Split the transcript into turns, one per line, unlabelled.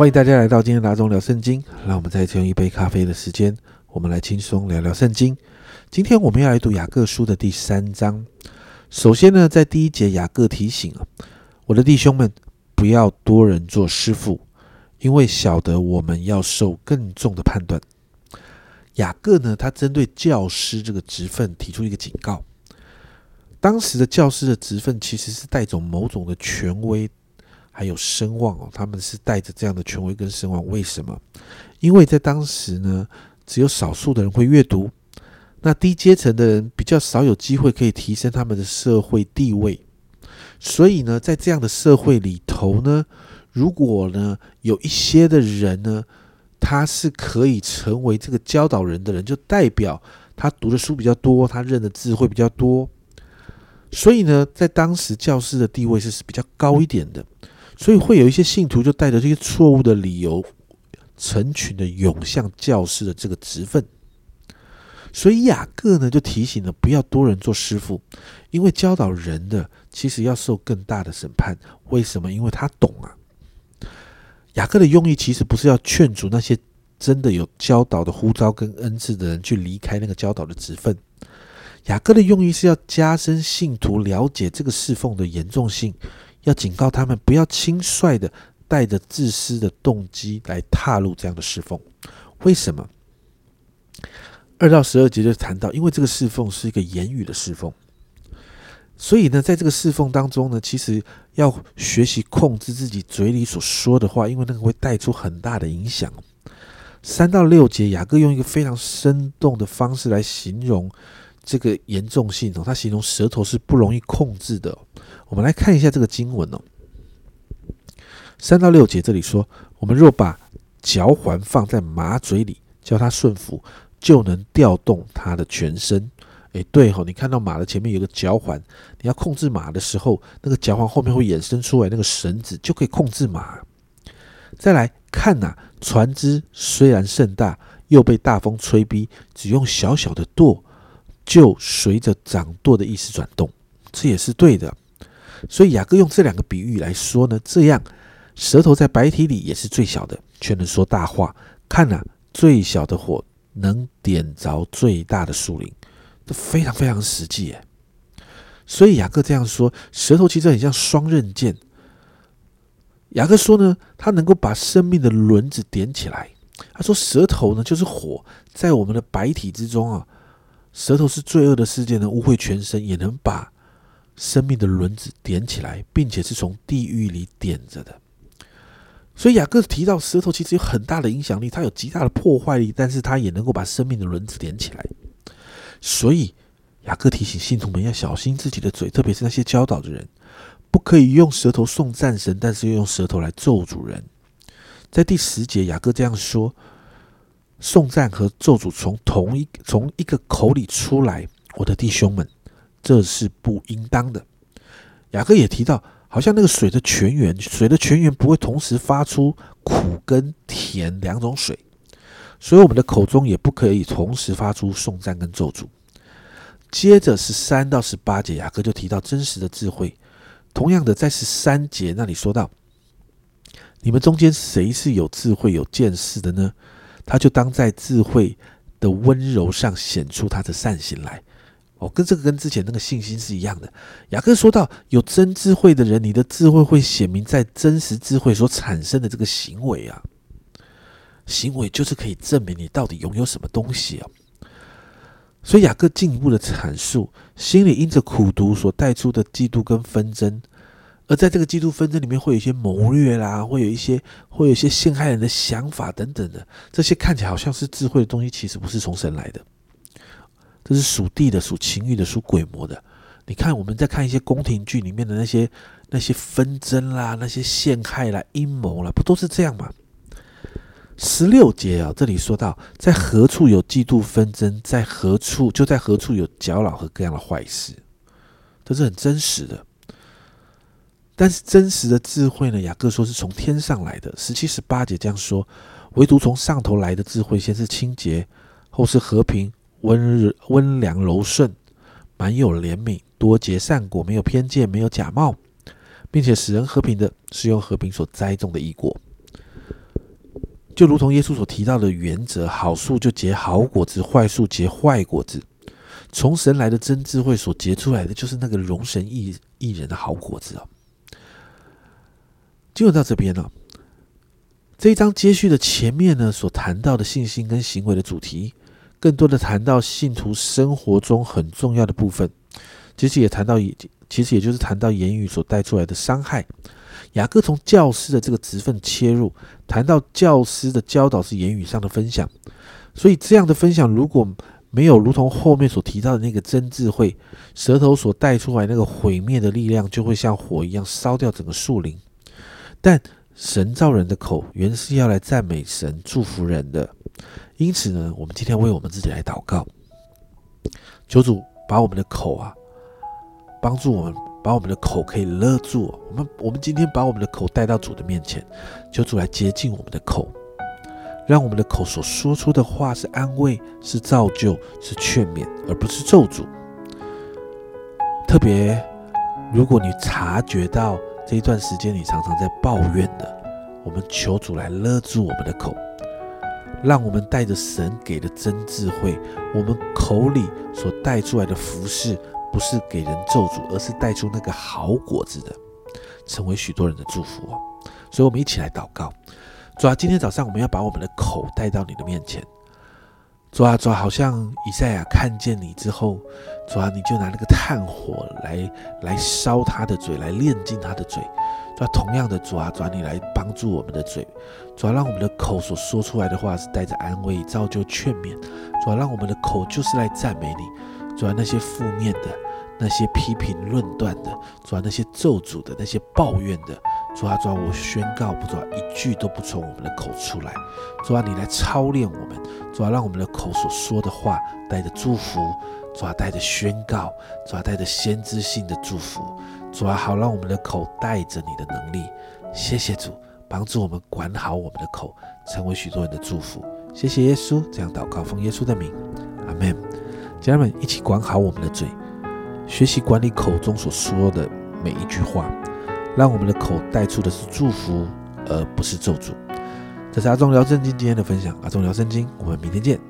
欢迎大家来到今天大众聊圣经。让我们再用一杯咖啡的时间，我们来轻松聊聊圣经。今天我们要来读雅各书的第三章。首先呢，在第一节，雅各提醒啊，我的弟兄们，不要多人做师傅，因为晓得我们要受更重的判断。雅各呢，他针对教师这个职分提出一个警告。当时的教师的职分其实是带走某种的权威。还有声望哦，他们是带着这样的权威跟声望。为什么？因为在当时呢，只有少数的人会阅读，那低阶层的人比较少有机会可以提升他们的社会地位。所以呢，在这样的社会里头呢，如果呢有一些的人呢，他是可以成为这个教导人的人，就代表他读的书比较多，他认的字会比较多。所以呢，在当时教师的地位是比较高一点的。所以会有一些信徒就带着这些错误的理由，成群的涌向教师的这个职分。所以雅各呢就提醒了，不要多人做师傅，因为教导人的其实要受更大的审判。为什么？因为他懂啊。雅各的用意其实不是要劝阻那些真的有教导的呼召跟恩赐的人去离开那个教导的职分。雅各的用意是要加深信徒了解这个侍奉的严重性。要警告他们不要轻率的带着自私的动机来踏入这样的侍奉。为什么？二到十二节就谈到，因为这个侍奉是一个言语的侍奉，所以呢，在这个侍奉当中呢，其实要学习控制自己嘴里所说的话，因为那个会带出很大的影响。三到六节，雅各用一个非常生动的方式来形容这个严重性哦，他形容舌头是不容易控制的。我们来看一下这个经文哦，三到六节这里说：我们若把嚼环放在马嘴里，叫它顺服，就能调动它的全身。诶，对吼，你看到马的前面有个嚼环，你要控制马的时候，那个嚼环后面会衍生出来那个绳子，就可以控制马。再来看呐，船只虽然甚大，又被大风吹逼，只用小小的舵，就随着掌舵的意思转动，这也是对的。所以雅各用这两个比喻来说呢，这样舌头在白体里也是最小的，却能说大话。看呐，最小的火能点着最大的树林，这非常非常实际耶。所以雅各这样说，舌头其实很像双刃剑。雅各说呢，它能够把生命的轮子点起来。他说，舌头呢就是火，在我们的白体之中啊，舌头是罪恶的世界，能污秽全身，也能把。生命的轮子点起来，并且是从地狱里点着的。所以雅各提到舌头其实有很大的影响力，它有极大的破坏力，但是它也能够把生命的轮子点起来。所以雅各提醒信徒们要小心自己的嘴，特别是那些教导的人，不可以用舌头送战神，但是又用舌头来咒主人。在第十节，雅各这样说：送战和咒主从同一从一个口里出来，我的弟兄们。这是不应当的。雅各也提到，好像那个水的泉源，水的泉源不会同时发出苦跟甜两种水，所以我们的口中也不可以同时发出颂赞跟咒诅。接着是三到十八节，雅各就提到真实的智慧。同样的，在十三节那里说到，你们中间谁是有智慧、有见识的呢？他就当在智慧的温柔上显出他的善行来。哦，跟这个跟之前那个信心是一样的。雅各说到，有真智慧的人，你的智慧会显明在真实智慧所产生的这个行为啊，行为就是可以证明你到底拥有什么东西啊。所以雅各进一步的阐述，心里因着苦读所带出的嫉妒跟纷争，而在这个嫉妒纷争里面，会有一些谋略啦，会有一些会有一些陷害人的想法等等的，这些看起来好像是智慧的东西，其实不是从神来的。这是属地的、属情欲的、属鬼魔的。你看，我们在看一些宫廷剧里面的那些那些纷争啦、那些陷害啦、阴谋啦，不都是这样吗？十六节啊，这里说到，在何处有嫉妒纷争，在何处就在何处有搅扰和各样的坏事，这是很真实的。但是真实的智慧呢？雅各说是从天上来的。十七、十八节这样说：唯独从上头来的智慧，先是清洁，后是和平。温温良柔顺，满有怜悯，多结善果，没有偏见，没有假冒，并且使人和平的，是用和平所栽种的异果。就如同耶稣所提到的原则：好树就结好果子，坏树结坏果子。从神来的真智慧所结出来的，就是那个容神益益人的好果子啊。就到这边了，这一章接续的前面呢，所谈到的信心跟行为的主题，更多的谈到信徒生活中很重要的部分。其实也谈到，其实也就是谈到言语所带出来的伤害。雅各从教师的这个职分切入，谈到教师的教导是言语上的分享，所以这样的分享如果没有如同后面所提到的那个真智慧，舌头所带出来那个毁灭的力量，就会像火一样烧掉整个树林。但神造人的口原是要来赞美神、祝福人的，因此呢，我们今天为我们自己来祷告，求主把我们的口啊，帮助我们。把我们的口可以勒住，我们我们今天把我们的口带到主的面前，求主来洁净我们的口，让我们的口所说出的话是安慰、是造就、是劝勉，而不是咒诅。特别，如果你察觉到这一段时间你常常在抱怨的，我们求主来勒住我们的口，让我们带着神给的真智慧，我们口里所带出来的服饰。不是给人咒诅，而是带出那个好果子的，成为许多人的祝福哦。所以，我们一起来祷告。主啊，今天早上我们要把我们的口带到你的面前。主啊，主啊，好像以赛亚看见你之后，主啊，你就拿那个炭火来来烧他的嘴，来炼尽他的嘴。主啊，同样的，主啊，主啊，你来帮助我们的嘴，主啊，让我们的口所说出来的话是带着安慰、造就、劝勉。主啊，让我们的口就是来赞美你。主要那些负面的、那些批评论断的，主要那些咒诅的、那些抱怨的，主啊，主啊，我宣告，不主啊，一句都不从我们的口出来。主啊，你来操练我们，主啊，让我们的口所说的话带着祝福，主啊，带着宣告，主啊，带着先知性的祝福，主啊，好让我们的口带着你的能力。谢谢主，帮助我们管好我们的口，成为许多人的祝福。谢谢耶稣，这样祷告，奉耶稣的名，阿门。家人们，一起管好我们的嘴，学习管理口中所说的每一句话，让我们的口带出的是祝福，而不是咒诅。这是阿忠聊圣经今天的分享，阿忠聊圣经，我们明天见。